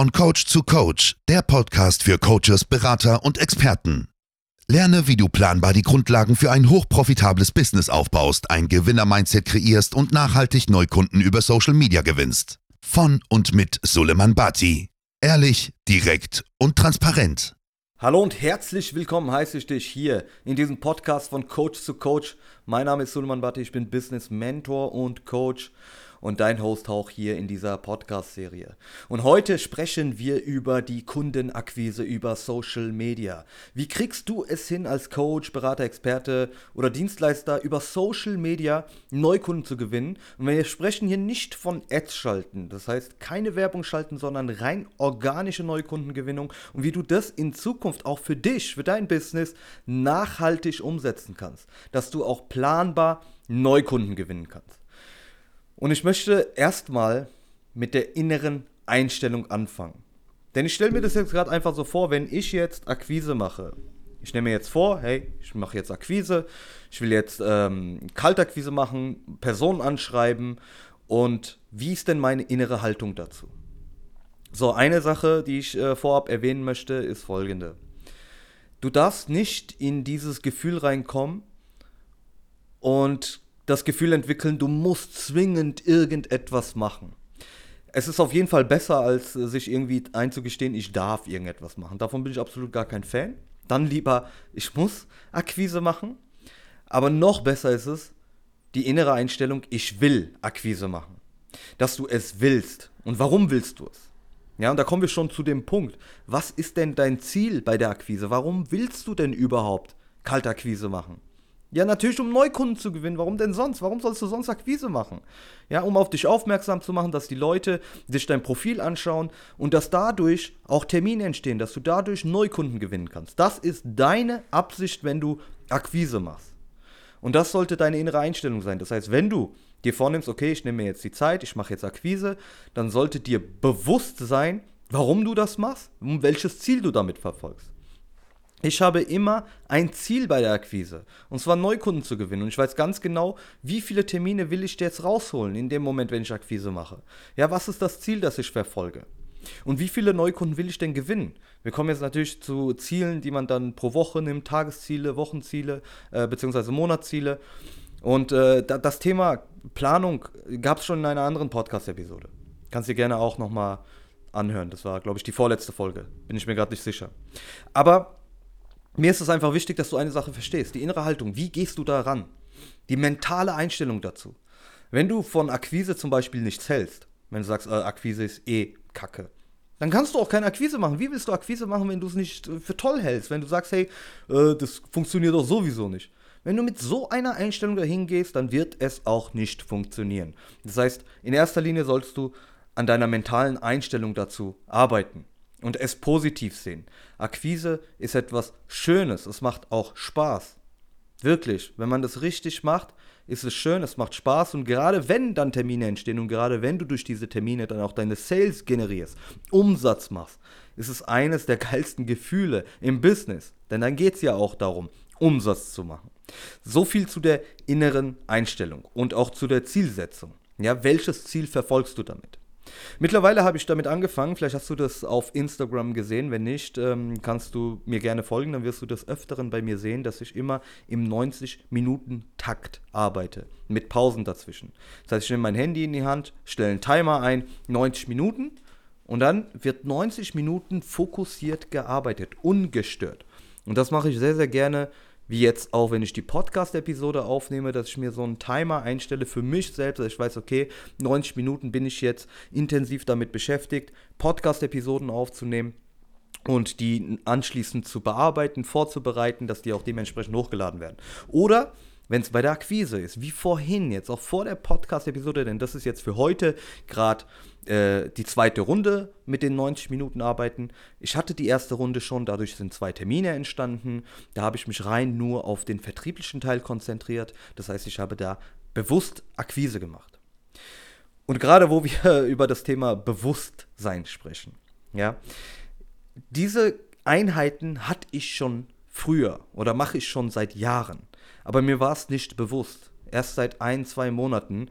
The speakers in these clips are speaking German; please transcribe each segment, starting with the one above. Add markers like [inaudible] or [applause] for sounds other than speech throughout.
Von Coach zu Coach, der Podcast für Coaches, Berater und Experten. Lerne, wie du planbar die Grundlagen für ein hochprofitables Business aufbaust, ein Gewinner-Mindset kreierst und nachhaltig Neukunden über Social Media gewinnst. Von und mit Suleiman Bati. Ehrlich, direkt und transparent. Hallo und herzlich willkommen heiße ich dich hier in diesem Podcast von Coach zu Coach. Mein Name ist Suleiman Bati, ich bin Business Mentor und Coach und dein Host auch hier in dieser Podcast-Serie. Und heute sprechen wir über die Kundenakquise über Social Media. Wie kriegst du es hin als Coach, Berater, Experte oder Dienstleister über Social Media Neukunden zu gewinnen? Und wir sprechen hier nicht von Ads schalten, das heißt keine Werbung schalten, sondern rein organische Neukundengewinnung und wie du das in Zukunft auch für dich, für dein Business nachhaltig umsetzen kannst, dass du auch planbar Neukunden gewinnen kannst. Und ich möchte erstmal mit der inneren Einstellung anfangen. Denn ich stelle mir das jetzt gerade einfach so vor, wenn ich jetzt Akquise mache. Ich nehme mir jetzt vor, hey, ich mache jetzt Akquise, ich will jetzt ähm, Kaltakquise machen, Personen anschreiben und wie ist denn meine innere Haltung dazu? So, eine Sache, die ich äh, vorab erwähnen möchte, ist folgende. Du darfst nicht in dieses Gefühl reinkommen und das Gefühl entwickeln, du musst zwingend irgendetwas machen. Es ist auf jeden Fall besser, als sich irgendwie einzugestehen, ich darf irgendetwas machen. Davon bin ich absolut gar kein Fan. Dann lieber, ich muss Akquise machen. Aber noch besser ist es, die innere Einstellung, ich will Akquise machen. Dass du es willst. Und warum willst du es? Ja, und da kommen wir schon zu dem Punkt. Was ist denn dein Ziel bei der Akquise? Warum willst du denn überhaupt Kaltakquise machen? Ja, natürlich, um Neukunden zu gewinnen. Warum denn sonst? Warum sollst du sonst Akquise machen? Ja, um auf dich aufmerksam zu machen, dass die Leute sich dein Profil anschauen und dass dadurch auch Termine entstehen, dass du dadurch Neukunden gewinnen kannst. Das ist deine Absicht, wenn du Akquise machst. Und das sollte deine innere Einstellung sein. Das heißt, wenn du dir vornimmst, okay, ich nehme mir jetzt die Zeit, ich mache jetzt Akquise, dann sollte dir bewusst sein, warum du das machst und welches Ziel du damit verfolgst. Ich habe immer ein Ziel bei der Akquise, und zwar Neukunden zu gewinnen. Und ich weiß ganz genau, wie viele Termine will ich jetzt rausholen in dem Moment, wenn ich Akquise mache. Ja, was ist das Ziel, das ich verfolge? Und wie viele Neukunden will ich denn gewinnen? Wir kommen jetzt natürlich zu Zielen, die man dann pro Woche nimmt, Tagesziele, Wochenziele, äh, beziehungsweise Monatsziele. Und äh, das Thema Planung gab es schon in einer anderen Podcast-Episode. Kannst du dir gerne auch nochmal anhören. Das war, glaube ich, die vorletzte Folge. Bin ich mir gerade nicht sicher. Aber mir ist es einfach wichtig, dass du eine Sache verstehst. Die innere Haltung. Wie gehst du da ran? Die mentale Einstellung dazu. Wenn du von Akquise zum Beispiel nichts hältst, wenn du sagst, äh, Akquise ist eh Kacke, dann kannst du auch keine Akquise machen. Wie willst du Akquise machen, wenn du es nicht äh, für toll hältst? Wenn du sagst, hey, äh, das funktioniert doch sowieso nicht. Wenn du mit so einer Einstellung dahin gehst, dann wird es auch nicht funktionieren. Das heißt, in erster Linie sollst du an deiner mentalen Einstellung dazu arbeiten und es positiv sehen. Akquise ist etwas Schönes, es macht auch Spaß. Wirklich, wenn man das richtig macht, ist es schön, es macht Spaß und gerade wenn dann Termine entstehen und gerade wenn du durch diese Termine dann auch deine Sales generierst, Umsatz machst, ist es eines der geilsten Gefühle im Business. Denn dann geht es ja auch darum, Umsatz zu machen. So viel zu der inneren Einstellung und auch zu der Zielsetzung. Ja, welches Ziel verfolgst du damit? Mittlerweile habe ich damit angefangen. Vielleicht hast du das auf Instagram gesehen. Wenn nicht, ähm, kannst du mir gerne folgen. Dann wirst du des Öfteren bei mir sehen, dass ich immer im 90-Minuten-Takt arbeite. Mit Pausen dazwischen. Das heißt, ich nehme mein Handy in die Hand, stelle einen Timer ein, 90 Minuten. Und dann wird 90 Minuten fokussiert gearbeitet, ungestört. Und das mache ich sehr, sehr gerne wie jetzt auch, wenn ich die Podcast-Episode aufnehme, dass ich mir so einen Timer einstelle für mich selbst, dass ich weiß, okay, 90 Minuten bin ich jetzt intensiv damit beschäftigt, Podcast-Episoden aufzunehmen und die anschließend zu bearbeiten, vorzubereiten, dass die auch dementsprechend hochgeladen werden. Oder wenn es bei der Akquise ist, wie vorhin jetzt, auch vor der Podcast-Episode, denn das ist jetzt für heute gerade äh, die zweite Runde mit den 90 Minuten Arbeiten. Ich hatte die erste Runde schon, dadurch sind zwei Termine entstanden. Da habe ich mich rein nur auf den vertrieblichen Teil konzentriert. Das heißt, ich habe da bewusst Akquise gemacht. Und gerade wo wir [laughs] über das Thema Bewusstsein sprechen, ja, diese Einheiten hatte ich schon früher oder mache ich schon seit Jahren. Aber mir war es nicht bewusst. Erst seit ein, zwei Monaten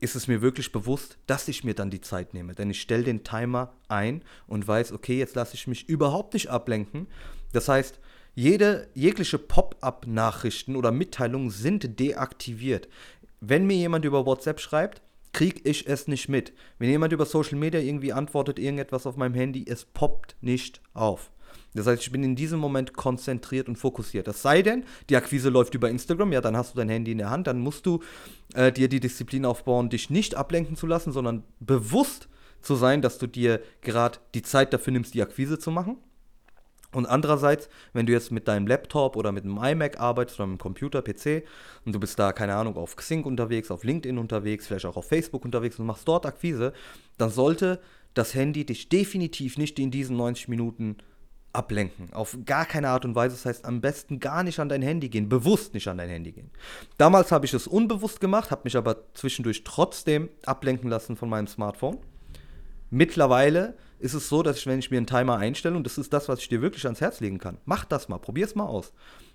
ist es mir wirklich bewusst, dass ich mir dann die Zeit nehme. Denn ich stelle den Timer ein und weiß, okay, jetzt lasse ich mich überhaupt nicht ablenken. Das heißt, jede, jegliche Pop-up-Nachrichten oder Mitteilungen sind deaktiviert. Wenn mir jemand über WhatsApp schreibt, kriege ich es nicht mit. Wenn jemand über Social Media irgendwie antwortet, irgendetwas auf meinem Handy, es poppt nicht auf. Das heißt, ich bin in diesem Moment konzentriert und fokussiert. Das sei denn, die Akquise läuft über Instagram, ja, dann hast du dein Handy in der Hand, dann musst du äh, dir die Disziplin aufbauen, dich nicht ablenken zu lassen, sondern bewusst zu sein, dass du dir gerade die Zeit dafür nimmst, die Akquise zu machen. Und andererseits, wenn du jetzt mit deinem Laptop oder mit einem iMac arbeitest oder mit einem Computer, PC und du bist da, keine Ahnung, auf Xing unterwegs, auf LinkedIn unterwegs, vielleicht auch auf Facebook unterwegs und machst dort Akquise, dann sollte das Handy dich definitiv nicht in diesen 90 Minuten ablenken. Auf gar keine Art und Weise. Das heißt, am besten gar nicht an dein Handy gehen, bewusst nicht an dein Handy gehen. Damals habe ich es unbewusst gemacht, habe mich aber zwischendurch trotzdem ablenken lassen von meinem Smartphone. Mittlerweile ist es so, dass ich, wenn ich mir einen Timer einstelle, und das ist das, was ich dir wirklich ans Herz legen kann, mach das mal, probier es mal aus.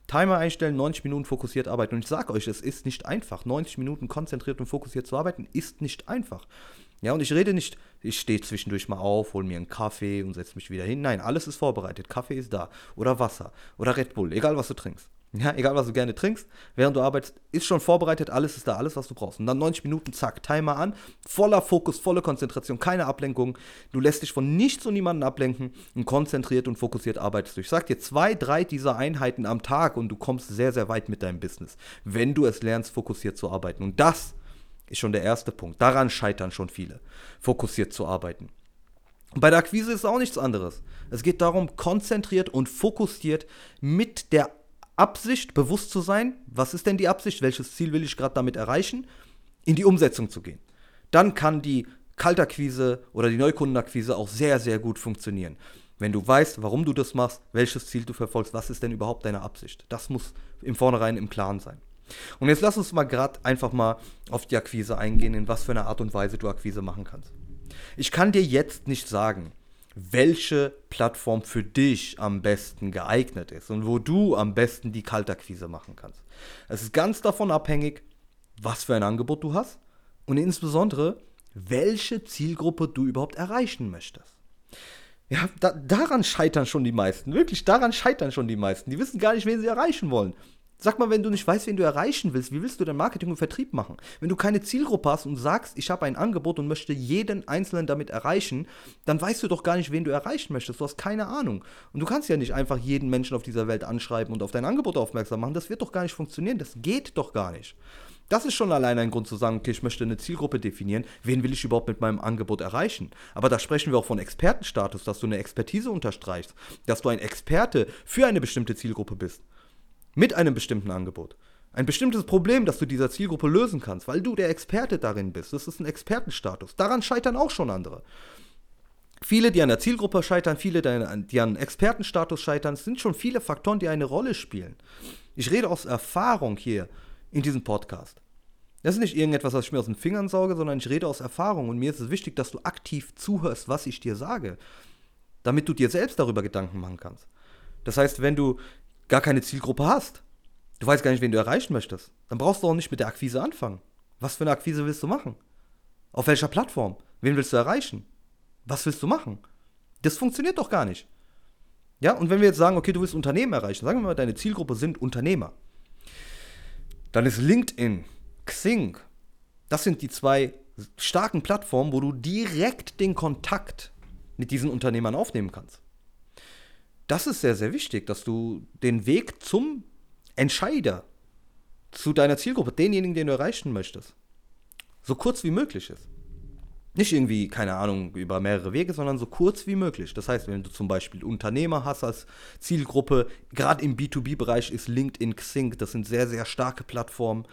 Timer einstellen, 90 Minuten fokussiert arbeiten. Und ich sage euch, es ist nicht einfach. 90 Minuten konzentriert und fokussiert zu arbeiten ist nicht einfach. Ja, und ich rede nicht, ich stehe zwischendurch mal auf, hole mir einen Kaffee und setze mich wieder hin. Nein, alles ist vorbereitet. Kaffee ist da. Oder Wasser. Oder Red Bull. Egal, was du trinkst. Ja, egal was du gerne trinkst, während du arbeitest, ist schon vorbereitet, alles ist da, alles, was du brauchst. Und dann 90 Minuten, zack, Timer an, voller Fokus, volle Konzentration, keine Ablenkung. Du lässt dich von nichts und niemanden ablenken und konzentriert und fokussiert arbeitest du. Ich sag dir zwei, drei dieser Einheiten am Tag und du kommst sehr, sehr weit mit deinem Business, wenn du es lernst, fokussiert zu arbeiten. Und das ist schon der erste Punkt. Daran scheitern schon viele, fokussiert zu arbeiten. Bei der Akquise ist auch nichts anderes. Es geht darum, konzentriert und fokussiert mit der Absicht, bewusst zu sein, was ist denn die Absicht, welches Ziel will ich gerade damit erreichen, in die Umsetzung zu gehen. Dann kann die Kaltakquise oder die Neukundenakquise auch sehr, sehr gut funktionieren. Wenn du weißt, warum du das machst, welches Ziel du verfolgst, was ist denn überhaupt deine Absicht. Das muss im Vornherein im Klaren sein. Und jetzt lass uns mal gerade einfach mal auf die Akquise eingehen, in was für einer Art und Weise du Akquise machen kannst. Ich kann dir jetzt nicht sagen, welche Plattform für dich am besten geeignet ist und wo du am besten die Kaltakquise machen kannst. Es ist ganz davon abhängig, was für ein Angebot du hast und insbesondere, welche Zielgruppe du überhaupt erreichen möchtest. Ja, da, daran scheitern schon die meisten. Wirklich, daran scheitern schon die meisten. Die wissen gar nicht, wen sie erreichen wollen. Sag mal, wenn du nicht weißt, wen du erreichen willst, wie willst du denn Marketing und Vertrieb machen? Wenn du keine Zielgruppe hast und sagst, ich habe ein Angebot und möchte jeden Einzelnen damit erreichen, dann weißt du doch gar nicht, wen du erreichen möchtest. Du hast keine Ahnung. Und du kannst ja nicht einfach jeden Menschen auf dieser Welt anschreiben und auf dein Angebot aufmerksam machen. Das wird doch gar nicht funktionieren. Das geht doch gar nicht. Das ist schon allein ein Grund zu sagen, okay, ich möchte eine Zielgruppe definieren. Wen will ich überhaupt mit meinem Angebot erreichen? Aber da sprechen wir auch von Expertenstatus, dass du eine Expertise unterstreichst, dass du ein Experte für eine bestimmte Zielgruppe bist mit einem bestimmten Angebot. Ein bestimmtes Problem, das du dieser Zielgruppe lösen kannst, weil du der Experte darin bist. Das ist ein Expertenstatus. Daran scheitern auch schon andere. Viele, die an der Zielgruppe scheitern, viele, die an Expertenstatus scheitern, sind schon viele Faktoren, die eine Rolle spielen. Ich rede aus Erfahrung hier in diesem Podcast. Das ist nicht irgendetwas, was ich mir aus den Fingern sauge, sondern ich rede aus Erfahrung. Und mir ist es wichtig, dass du aktiv zuhörst, was ich dir sage, damit du dir selbst darüber Gedanken machen kannst. Das heißt, wenn du gar keine Zielgruppe hast, du weißt gar nicht, wen du erreichen möchtest, dann brauchst du auch nicht mit der Akquise anfangen. Was für eine Akquise willst du machen? Auf welcher Plattform? Wen willst du erreichen? Was willst du machen? Das funktioniert doch gar nicht. Ja, und wenn wir jetzt sagen, okay, du willst Unternehmen erreichen, sagen wir mal, deine Zielgruppe sind Unternehmer, dann ist LinkedIn, Xing, das sind die zwei starken Plattformen, wo du direkt den Kontakt mit diesen Unternehmern aufnehmen kannst das ist sehr, sehr wichtig, dass du den Weg zum Entscheider, zu deiner Zielgruppe, denjenigen, den du erreichen möchtest, so kurz wie möglich ist. Nicht irgendwie, keine Ahnung, über mehrere Wege, sondern so kurz wie möglich. Das heißt, wenn du zum Beispiel Unternehmer hast als Zielgruppe, gerade im B2B-Bereich ist LinkedIn, Xing, das sind sehr, sehr starke Plattformen.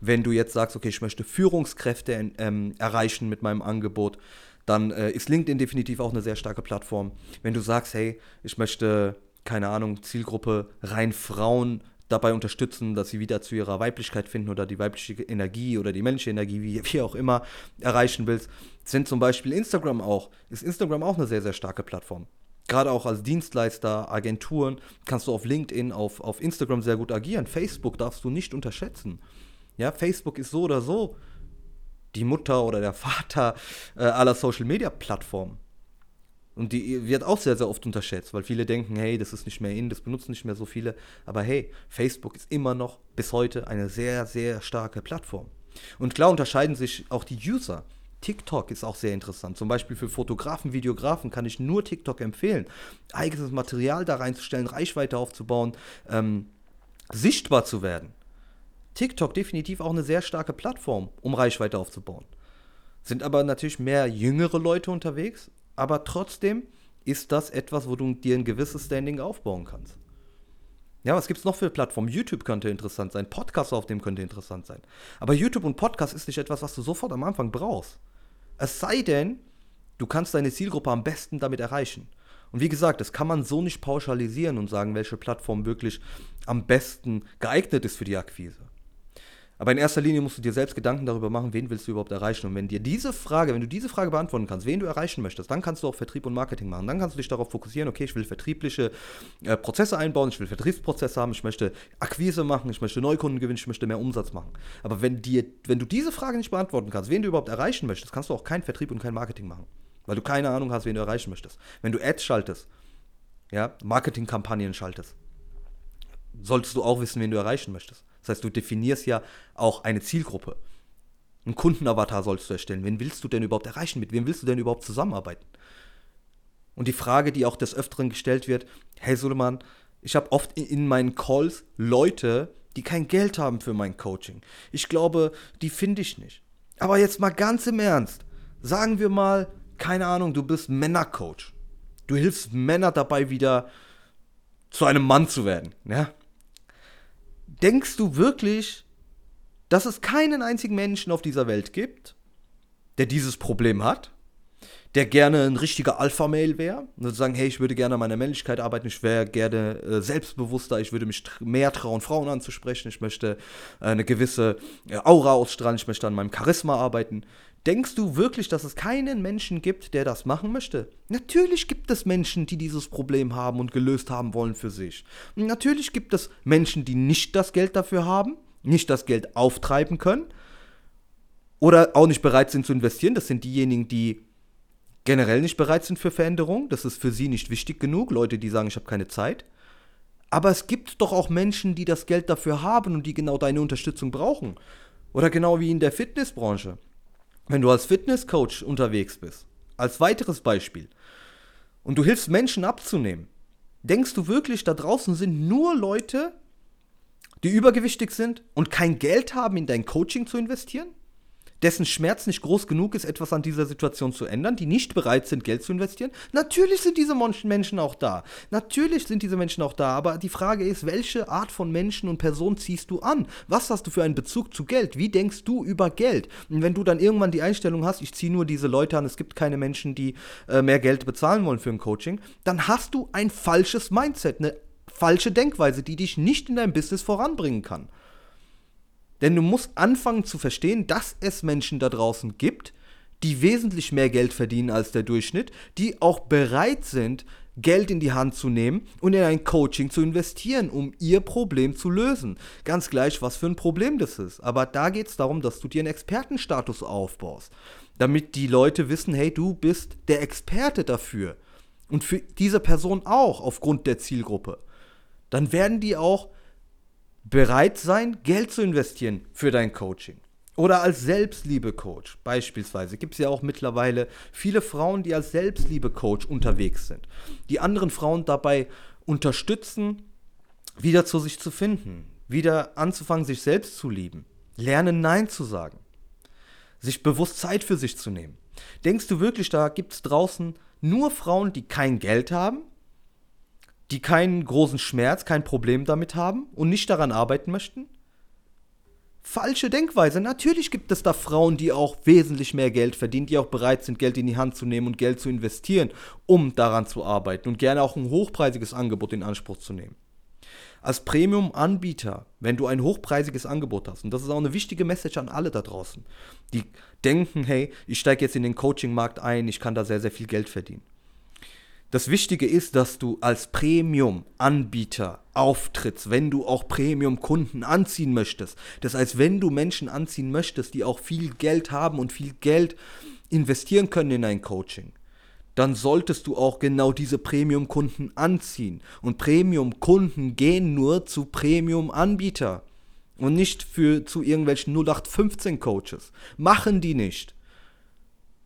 Wenn du jetzt sagst, okay, ich möchte Führungskräfte ähm, erreichen mit meinem Angebot, dann äh, ist LinkedIn definitiv auch eine sehr starke Plattform. Wenn du sagst, hey, ich möchte, keine Ahnung, Zielgruppe rein Frauen dabei unterstützen, dass sie wieder zu ihrer Weiblichkeit finden oder die weibliche Energie oder die männliche Energie, wie, wie auch immer, erreichen willst, sind zum Beispiel Instagram auch, ist Instagram auch eine sehr, sehr starke Plattform. Gerade auch als Dienstleister, Agenturen, kannst du auf LinkedIn, auf, auf Instagram sehr gut agieren. Facebook darfst du nicht unterschätzen. Ja, Facebook ist so oder so die Mutter oder der Vater äh, aller Social-Media-Plattformen. Und die wird auch sehr, sehr oft unterschätzt, weil viele denken, hey, das ist nicht mehr in, das benutzen nicht mehr so viele. Aber hey, Facebook ist immer noch bis heute eine sehr, sehr starke Plattform. Und klar unterscheiden sich auch die User. TikTok ist auch sehr interessant. Zum Beispiel für Fotografen, Videografen kann ich nur TikTok empfehlen. Eigenes Material da reinzustellen, Reichweite aufzubauen, ähm, sichtbar zu werden. TikTok definitiv auch eine sehr starke Plattform, um Reichweite aufzubauen. Sind aber natürlich mehr jüngere Leute unterwegs, aber trotzdem ist das etwas, wo du dir ein gewisses Standing aufbauen kannst. Ja, was gibt es noch für Plattformen? YouTube könnte interessant sein, Podcast auf dem könnte interessant sein. Aber YouTube und Podcast ist nicht etwas, was du sofort am Anfang brauchst. Es sei denn, du kannst deine Zielgruppe am besten damit erreichen. Und wie gesagt, das kann man so nicht pauschalisieren und sagen, welche Plattform wirklich am besten geeignet ist für die Akquise. Aber in erster Linie musst du dir selbst Gedanken darüber machen, wen willst du überhaupt erreichen. Und wenn dir diese Frage, wenn du diese Frage beantworten kannst, wen du erreichen möchtest, dann kannst du auch Vertrieb und Marketing machen. Dann kannst du dich darauf fokussieren, okay, ich will vertriebliche äh, Prozesse einbauen, ich will Vertriebsprozesse haben, ich möchte Akquise machen, ich möchte Neukunden gewinnen, ich möchte mehr Umsatz machen. Aber wenn, dir, wenn du diese Frage nicht beantworten kannst, wen du überhaupt erreichen möchtest, kannst du auch keinen Vertrieb und kein Marketing machen. Weil du keine Ahnung hast, wen du erreichen möchtest. Wenn du Ads schaltest, ja, Marketingkampagnen schaltest, solltest du auch wissen, wen du erreichen möchtest. Das heißt, du definierst ja auch eine Zielgruppe. Ein Kundenavatar sollst du erstellen. Wen willst du denn überhaupt erreichen? Mit wem willst du denn überhaupt zusammenarbeiten? Und die Frage, die auch des Öfteren gestellt wird, hey Suleiman, ich habe oft in meinen Calls Leute, die kein Geld haben für mein Coaching. Ich glaube, die finde ich nicht. Aber jetzt mal ganz im Ernst. Sagen wir mal, keine Ahnung, du bist Männercoach. Du hilfst Männer dabei, wieder zu einem Mann zu werden. Ja? Denkst du wirklich, dass es keinen einzigen Menschen auf dieser Welt gibt, der dieses Problem hat? Der gerne ein richtiger Alpha-Mail wäre und sagen, hey, ich würde gerne an meiner Männlichkeit arbeiten, ich wäre gerne äh, selbstbewusster, ich würde mich mehr trauen, Frauen anzusprechen, ich möchte äh, eine gewisse äh, Aura ausstrahlen, ich möchte an meinem Charisma arbeiten. Denkst du wirklich, dass es keinen Menschen gibt, der das machen möchte? Natürlich gibt es Menschen, die dieses Problem haben und gelöst haben wollen für sich. Natürlich gibt es Menschen, die nicht das Geld dafür haben, nicht das Geld auftreiben können oder auch nicht bereit sind zu investieren. Das sind diejenigen, die generell nicht bereit sind für Veränderung. Das ist für sie nicht wichtig genug. Leute, die sagen, ich habe keine Zeit. Aber es gibt doch auch Menschen, die das Geld dafür haben und die genau deine Unterstützung brauchen. Oder genau wie in der Fitnessbranche wenn du als Fitnesscoach unterwegs bist, als weiteres Beispiel, und du hilfst Menschen abzunehmen, denkst du wirklich, da draußen sind nur Leute, die übergewichtig sind und kein Geld haben, in dein Coaching zu investieren? Dessen Schmerz nicht groß genug ist, etwas an dieser Situation zu ändern, die nicht bereit sind, Geld zu investieren. Natürlich sind diese Menschen auch da. Natürlich sind diese Menschen auch da. Aber die Frage ist, welche Art von Menschen und Personen ziehst du an? Was hast du für einen Bezug zu Geld? Wie denkst du über Geld? Und wenn du dann irgendwann die Einstellung hast, ich ziehe nur diese Leute an, es gibt keine Menschen, die äh, mehr Geld bezahlen wollen für ein Coaching, dann hast du ein falsches Mindset, eine falsche Denkweise, die dich nicht in deinem Business voranbringen kann. Denn du musst anfangen zu verstehen, dass es Menschen da draußen gibt, die wesentlich mehr Geld verdienen als der Durchschnitt, die auch bereit sind, Geld in die Hand zu nehmen und in ein Coaching zu investieren, um ihr Problem zu lösen. Ganz gleich, was für ein Problem das ist. Aber da geht es darum, dass du dir einen Expertenstatus aufbaust, damit die Leute wissen, hey, du bist der Experte dafür. Und für diese Person auch aufgrund der Zielgruppe. Dann werden die auch bereit sein, Geld zu investieren für dein Coaching. Oder als Selbstliebe-Coach beispielsweise. Gibt es ja auch mittlerweile viele Frauen, die als Selbstliebe-Coach unterwegs sind. Die anderen Frauen dabei unterstützen, wieder zu sich zu finden. Wieder anzufangen, sich selbst zu lieben. Lernen, Nein zu sagen. Sich bewusst Zeit für sich zu nehmen. Denkst du wirklich, da gibt es draußen nur Frauen, die kein Geld haben die keinen großen Schmerz, kein Problem damit haben und nicht daran arbeiten möchten? Falsche Denkweise. Natürlich gibt es da Frauen, die auch wesentlich mehr Geld verdienen, die auch bereit sind, Geld in die Hand zu nehmen und Geld zu investieren, um daran zu arbeiten und gerne auch ein hochpreisiges Angebot in Anspruch zu nehmen. Als Premium-Anbieter, wenn du ein hochpreisiges Angebot hast, und das ist auch eine wichtige Message an alle da draußen, die denken, hey, ich steige jetzt in den Coaching-Markt ein, ich kann da sehr, sehr viel Geld verdienen Das Wichtige ist, dass du als Premium-Anbieter auftrittst, wenn du auch Premium-Kunden anziehen möchtest. Das heißt, wenn du Menschen anziehen möchtest, die auch viel Geld haben und viel Geld investieren können in ein Coaching, dann solltest du auch genau diese Premium-Kunden anziehen. Und Premium-Kunden gehen nur zu Premium-Anbieter und nicht für, zu irgendwelchen 0815-Coaches. Machen die nicht.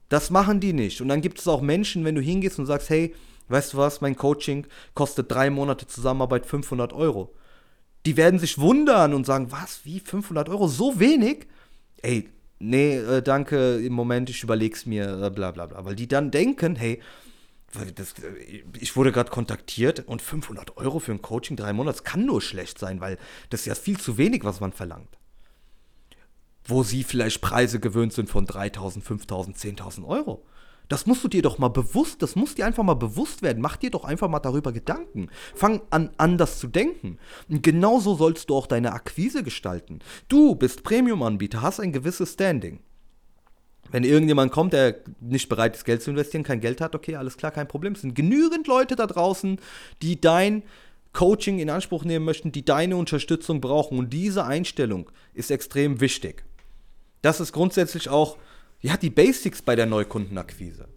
Das machen die nicht. Und dann gibt es auch Menschen, wenn du hingehst und sagst, hey, weißt du was, mein Coaching kostet drei Monate Zusammenarbeit 500 Euro. Die werden sich wundern und sagen, was, wie 500 Euro, so wenig? Ey, nee, äh, danke, im Moment, ich überleg's mir, äh, bla bla bla. Weil die dann denken, hey, das, äh, ich wurde gerade kontaktiert und 500 Euro für ein Coaching drei Monate, das kann nur schlecht sein, weil das ist ja viel zu wenig, was man verlangt. Wo sie vielleicht Preise gewöhnt sind von 3000, 5000, 10.000 Euro. Das musst du dir doch mal bewusst, das muss dir einfach mal bewusst werden. Mach dir doch einfach mal darüber Gedanken. Fang an, anders zu denken. Und genauso sollst du auch deine Akquise gestalten. Du bist Premium-Anbieter, hast ein gewisses Standing. Wenn irgendjemand kommt, der nicht bereit ist, Geld zu investieren, kein Geld hat, okay, alles klar, kein Problem. Es sind genügend Leute da draußen, die dein Coaching in Anspruch nehmen möchten, die deine Unterstützung brauchen. Und diese Einstellung ist extrem wichtig. Das ist grundsätzlich auch ja, die Basics bei der Neukundenakquise.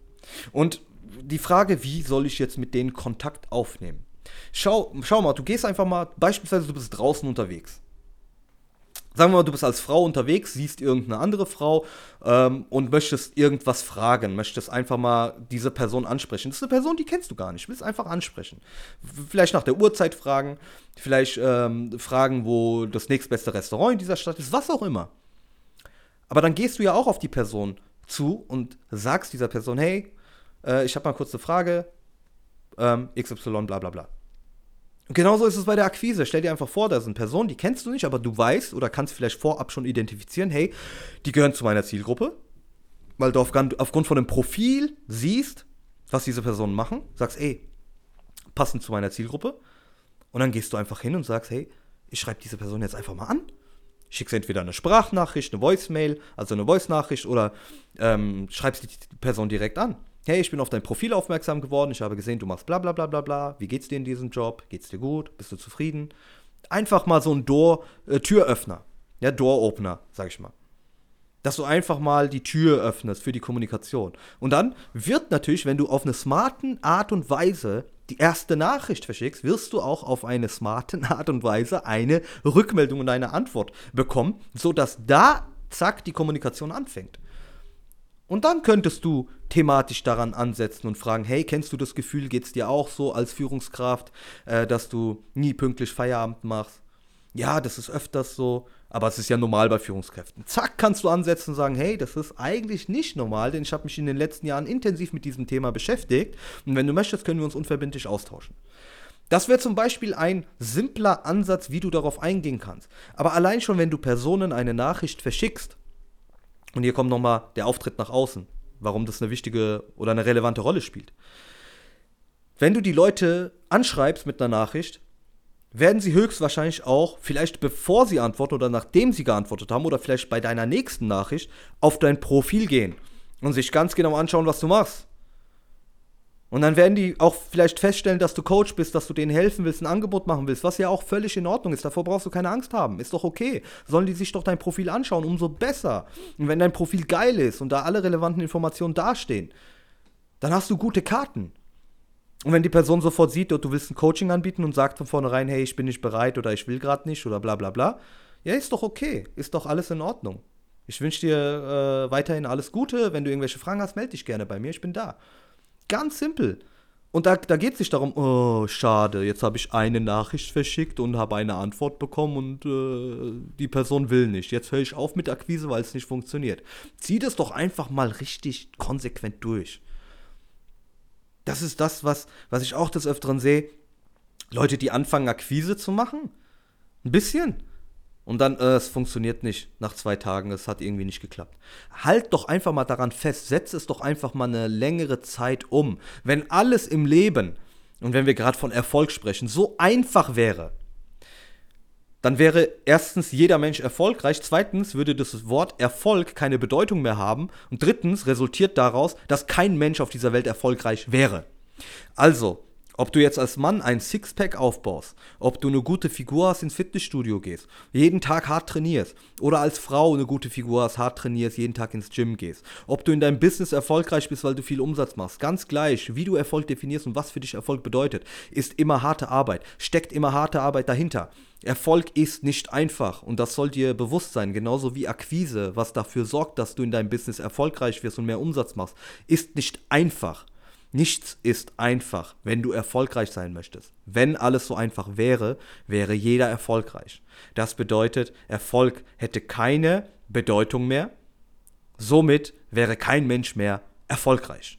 Und die Frage, wie soll ich jetzt mit denen Kontakt aufnehmen? Schau, schau mal, du gehst einfach mal, beispielsweise du bist draußen unterwegs. Sagen wir mal, du bist als Frau unterwegs, siehst irgendeine andere Frau ähm, und möchtest irgendwas fragen, möchtest einfach mal diese Person ansprechen. Das ist eine Person, die kennst du gar nicht, willst einfach ansprechen. Vielleicht nach der Uhrzeit fragen, vielleicht ähm, fragen, wo das nächstbeste Restaurant in dieser Stadt ist, was auch immer. Aber dann gehst du ja auch auf die Person zu und sagst dieser Person, hey, äh, ich habe mal kurz eine Frage, ähm, XY, bla bla bla. Und genauso ist es bei der Akquise. Stell dir einfach vor, da sind Personen, die kennst du nicht, aber du weißt oder kannst vielleicht vorab schon identifizieren, hey, die gehören zu meiner Zielgruppe, weil du aufgrund von dem Profil siehst, was diese Personen machen, sagst, ey, passend zu meiner Zielgruppe. Und dann gehst du einfach hin und sagst, hey, ich schreibe diese Person jetzt einfach mal an schickst entweder eine Sprachnachricht, eine Voicemail, also eine Voice-Nachricht oder ähm, schreibst die Person direkt an. Hey, ich bin auf dein Profil aufmerksam geworden, ich habe gesehen, du machst bla bla bla bla bla. Wie geht's dir in diesem Job? Geht's dir gut? Bist du zufrieden? Einfach mal so ein Door, äh, Türöffner, ja, Door-Opener, sag ich mal. Dass du einfach mal die Tür öffnest für die Kommunikation. Und dann wird natürlich, wenn du auf eine smarten Art und Weise die erste Nachricht verschickst, wirst du auch auf eine smarte [laughs] Art und Weise eine Rückmeldung und eine Antwort bekommen, sodass da, zack, die Kommunikation anfängt. Und dann könntest du thematisch daran ansetzen und fragen, hey, kennst du das Gefühl, geht es dir auch so als Führungskraft, äh, dass du nie pünktlich Feierabend machst? Ja, das ist öfters so. Aber es ist ja normal bei Führungskräften. Zack, kannst du ansetzen und sagen, hey, das ist eigentlich nicht normal, denn ich habe mich in den letzten Jahren intensiv mit diesem Thema beschäftigt. Und wenn du möchtest, können wir uns unverbindlich austauschen. Das wäre zum Beispiel ein simpler Ansatz, wie du darauf eingehen kannst. Aber allein schon, wenn du Personen eine Nachricht verschickst, und hier kommt nochmal der Auftritt nach außen, warum das eine wichtige oder eine relevante Rolle spielt. Wenn du die Leute anschreibst mit einer Nachricht, werden sie höchstwahrscheinlich auch, vielleicht bevor sie antworten oder nachdem sie geantwortet haben oder vielleicht bei deiner nächsten Nachricht, auf dein Profil gehen und sich ganz genau anschauen, was du machst. Und dann werden die auch vielleicht feststellen, dass du Coach bist, dass du denen helfen willst, ein Angebot machen willst, was ja auch völlig in Ordnung ist. Davor brauchst du keine Angst haben. Ist doch okay. Sollen die sich doch dein Profil anschauen, umso besser. Und wenn dein Profil geil ist und da alle relevanten Informationen dastehen, dann hast du gute Karten. Und wenn die Person sofort sieht, du willst ein Coaching anbieten und sagt von vornherein, hey, ich bin nicht bereit oder ich will gerade nicht oder bla bla bla, ja, ist doch okay, ist doch alles in Ordnung. Ich wünsche dir äh, weiterhin alles Gute. Wenn du irgendwelche Fragen hast, melde dich gerne bei mir, ich bin da. Ganz simpel. Und da, da geht es nicht darum, oh, schade, jetzt habe ich eine Nachricht verschickt und habe eine Antwort bekommen und äh, die Person will nicht. Jetzt höre ich auf mit Akquise, weil es nicht funktioniert. Zieh das doch einfach mal richtig konsequent durch. Das ist das, was, was ich auch des Öfteren sehe. Leute, die anfangen, Akquise zu machen. Ein bisschen. Und dann, äh, es funktioniert nicht nach zwei Tagen, es hat irgendwie nicht geklappt. Halt doch einfach mal daran fest, setz es doch einfach mal eine längere Zeit um. Wenn alles im Leben, und wenn wir gerade von Erfolg sprechen, so einfach wäre, dann wäre erstens jeder Mensch erfolgreich, zweitens würde das Wort Erfolg keine Bedeutung mehr haben und drittens resultiert daraus, dass kein Mensch auf dieser Welt erfolgreich wäre. Also, ob du jetzt als Mann ein Sixpack aufbaust, ob du eine gute Figur hast, ins Fitnessstudio gehst, jeden Tag hart trainierst oder als Frau eine gute Figur hast, hart trainierst, jeden Tag ins Gym gehst, ob du in deinem Business erfolgreich bist, weil du viel Umsatz machst, ganz gleich, wie du Erfolg definierst und was für dich Erfolg bedeutet, ist immer harte Arbeit, steckt immer harte Arbeit dahinter. Erfolg ist nicht einfach und das soll dir bewusst sein, genauso wie Akquise, was dafür sorgt, dass du in deinem Business erfolgreich wirst und mehr Umsatz machst, ist nicht einfach. Nichts ist einfach, wenn du erfolgreich sein möchtest. Wenn alles so einfach wäre, wäre jeder erfolgreich. Das bedeutet, Erfolg hätte keine Bedeutung mehr. Somit wäre kein Mensch mehr erfolgreich.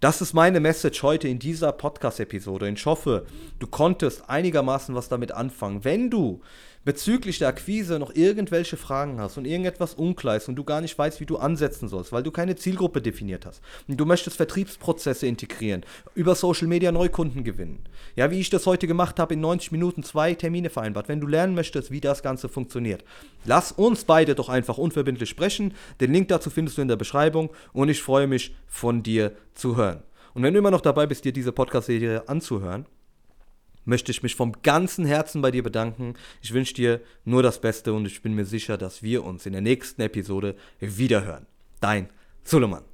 Das ist meine Message heute in dieser Podcast-Episode. Ich hoffe, du konntest einigermaßen was damit anfangen. Wenn du bezüglich der Akquise noch irgendwelche Fragen hast und irgendetwas unklar ist und du gar nicht weißt, wie du ansetzen sollst, weil du keine Zielgruppe definiert hast und du möchtest Vertriebsprozesse integrieren, über Social Media Neukunden gewinnen. Ja, wie ich das heute gemacht habe, in 90 Minuten zwei Termine vereinbart. Wenn du lernen möchtest, wie das Ganze funktioniert, lass uns beide doch einfach unverbindlich sprechen. Den Link dazu findest du in der Beschreibung und ich freue mich, von dir zu hören. Und wenn du immer noch dabei bist, dir diese Podcast-Serie anzuhören, möchte ich mich vom ganzen Herzen bei dir bedanken. Ich wünsche dir nur das Beste und ich bin mir sicher, dass wir uns in der nächsten Episode wiederhören. Dein Suleiman.